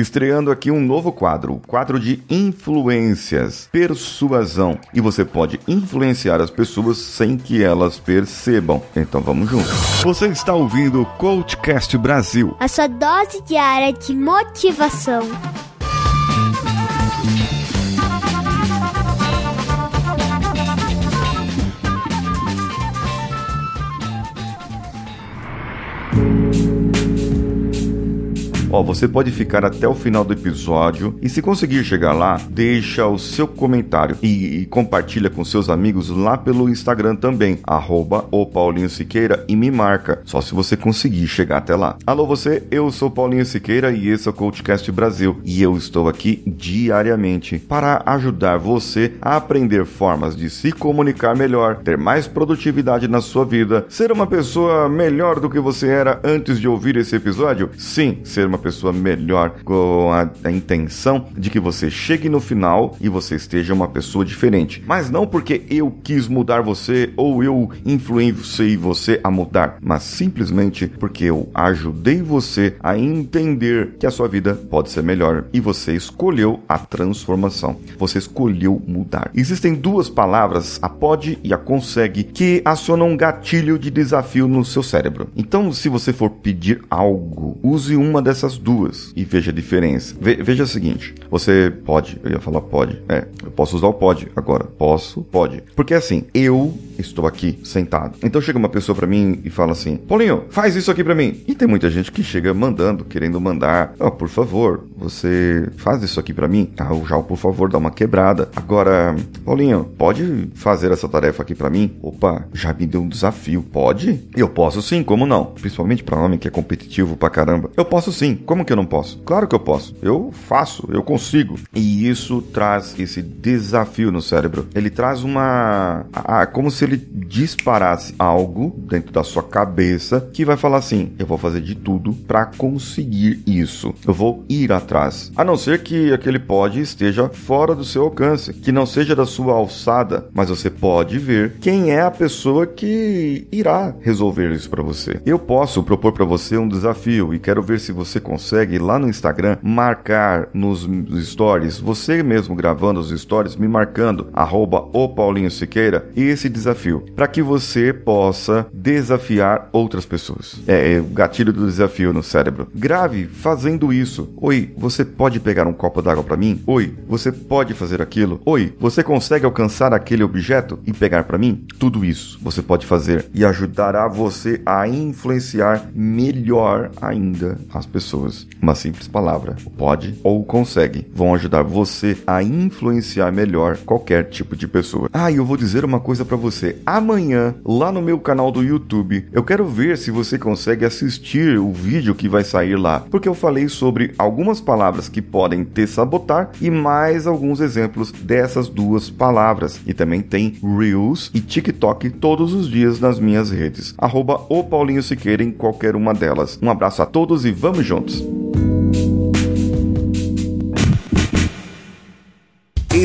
estreando aqui um novo quadro, quadro de influências, persuasão. E você pode influenciar as pessoas sem que elas percebam. Então vamos juntos. Você está ouvindo o Coachcast Brasil. A sua dose diária de motivação. Ó, você pode ficar até o final do episódio e se conseguir chegar lá, deixa o seu comentário e, e compartilha com seus amigos lá pelo Instagram também, arroba o Paulinho Siqueira e me marca, só se você conseguir chegar até lá. Alô você, eu sou Paulinho Siqueira e esse é o Coachcast Brasil e eu estou aqui diariamente para ajudar você a aprender formas de se comunicar melhor, ter mais produtividade na sua vida, ser uma pessoa melhor do que você era antes de ouvir esse episódio? Sim, ser uma pessoa melhor com a, a, intenção de que você chegue no final e você esteja uma pessoa diferente. Mas não porque eu quis mudar você ou eu influenciei você a mudar, mas simplesmente porque eu ajudei você a entender que a sua vida pode ser melhor e você escolheu a transformação. Você escolheu mudar. Existem duas palavras, a pode e a consegue, que acionam um gatilho de desafio no seu cérebro. Então, se você for pedir algo, use uma dessas essas duas e veja a diferença. Ve veja o seguinte: você pode, eu ia falar pode, é, eu posso usar o pode agora. Posso, pode. Porque assim, eu estou aqui sentado. Então chega uma pessoa para mim e fala assim: Paulinho, faz isso aqui para mim. E tem muita gente que chega mandando, querendo mandar. Oh, por favor, você faz isso aqui para mim. Ah, o já, por favor, dá uma quebrada. Agora, Paulinho, pode fazer essa tarefa aqui para mim? Opa, já me deu um desafio. Pode? Eu posso sim, como não? Principalmente para homem que é competitivo pra caramba. Eu posso sim. Como que eu não posso? Claro que eu posso. Eu faço, eu consigo. E isso traz esse desafio no cérebro. Ele traz uma. Ah, como se ele disparasse algo dentro da sua cabeça que vai falar assim: eu vou fazer de tudo para conseguir isso. Eu vou ir atrás. A não ser que aquele pode esteja fora do seu alcance, que não seja da sua alçada, mas você pode ver quem é a pessoa que irá resolver isso para você. Eu posso propor para você um desafio e quero ver se você consegue lá no Instagram marcar nos stories, você mesmo gravando os stories, me marcando, arroba o Paulinho Siqueira, esse desafio, para que você possa desafiar outras pessoas. É, é o gatilho do desafio no cérebro. Grave fazendo isso. Oi, você pode pegar um copo d'água para mim? Oi, você pode fazer aquilo? Oi, você consegue alcançar aquele objeto e pegar para mim? Tudo isso você pode fazer e ajudará você a influenciar melhor ainda as pessoas pessoas. Uma simples palavra, pode ou consegue, vão ajudar você a influenciar melhor qualquer tipo de pessoa. Ah, e eu vou dizer uma coisa para você. Amanhã, lá no meu canal do YouTube, eu quero ver se você consegue assistir o vídeo que vai sair lá, porque eu falei sobre algumas palavras que podem te sabotar e mais alguns exemplos dessas duas palavras. E também tem Reels e TikTok todos os dias nas minhas redes. Arroba o Paulinho Siqueira em qualquer uma delas. Um abraço a todos e vamos juntos!